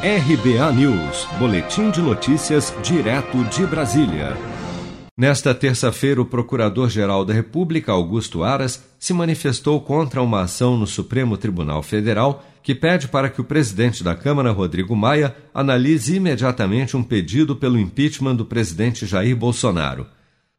RBA News, Boletim de Notícias, direto de Brasília. Nesta terça-feira, o Procurador-Geral da República, Augusto Aras, se manifestou contra uma ação no Supremo Tribunal Federal que pede para que o presidente da Câmara, Rodrigo Maia, analise imediatamente um pedido pelo impeachment do presidente Jair Bolsonaro.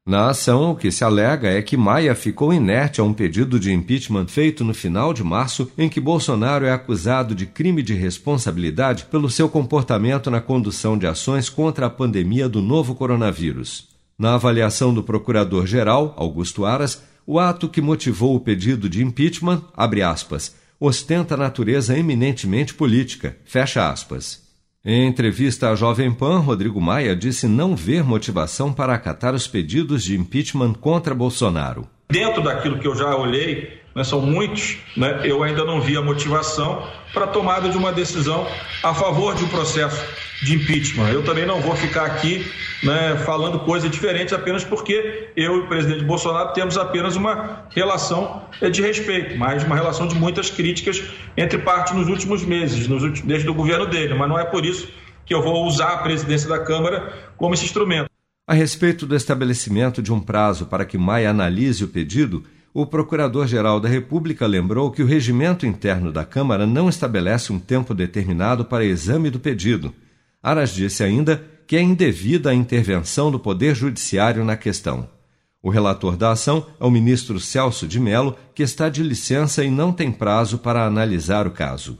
Na ação, o que se alega é que Maia ficou inerte a um pedido de impeachment feito no final de março, em que Bolsonaro é acusado de crime de responsabilidade pelo seu comportamento na condução de ações contra a pandemia do novo coronavírus. Na avaliação do procurador-geral, Augusto Aras, o ato que motivou o pedido de impeachment, abre aspas, ostenta natureza eminentemente política, fecha aspas. Em entrevista à Jovem Pan, Rodrigo Maia disse não ver motivação para acatar os pedidos de impeachment contra Bolsonaro. Dentro daquilo que eu já olhei, né, são muitos, né, eu ainda não vi a motivação para a tomada de uma decisão a favor de um processo de impeachment. Eu também não vou ficar aqui né, falando coisa diferente apenas porque eu e o presidente Bolsonaro temos apenas uma relação eh, de respeito, mas uma relação de muitas críticas entre partes nos últimos meses, nos últimos, desde o governo dele. Mas não é por isso que eu vou usar a presidência da Câmara como esse instrumento. A respeito do estabelecimento de um prazo para que Maia analise o pedido, o Procurador-Geral da República lembrou que o regimento interno da Câmara não estabelece um tempo determinado para exame do pedido. Aras disse ainda que é indevida a intervenção do Poder Judiciário na questão. O relator da ação é o ministro Celso de Mello, que está de licença e não tem prazo para analisar o caso.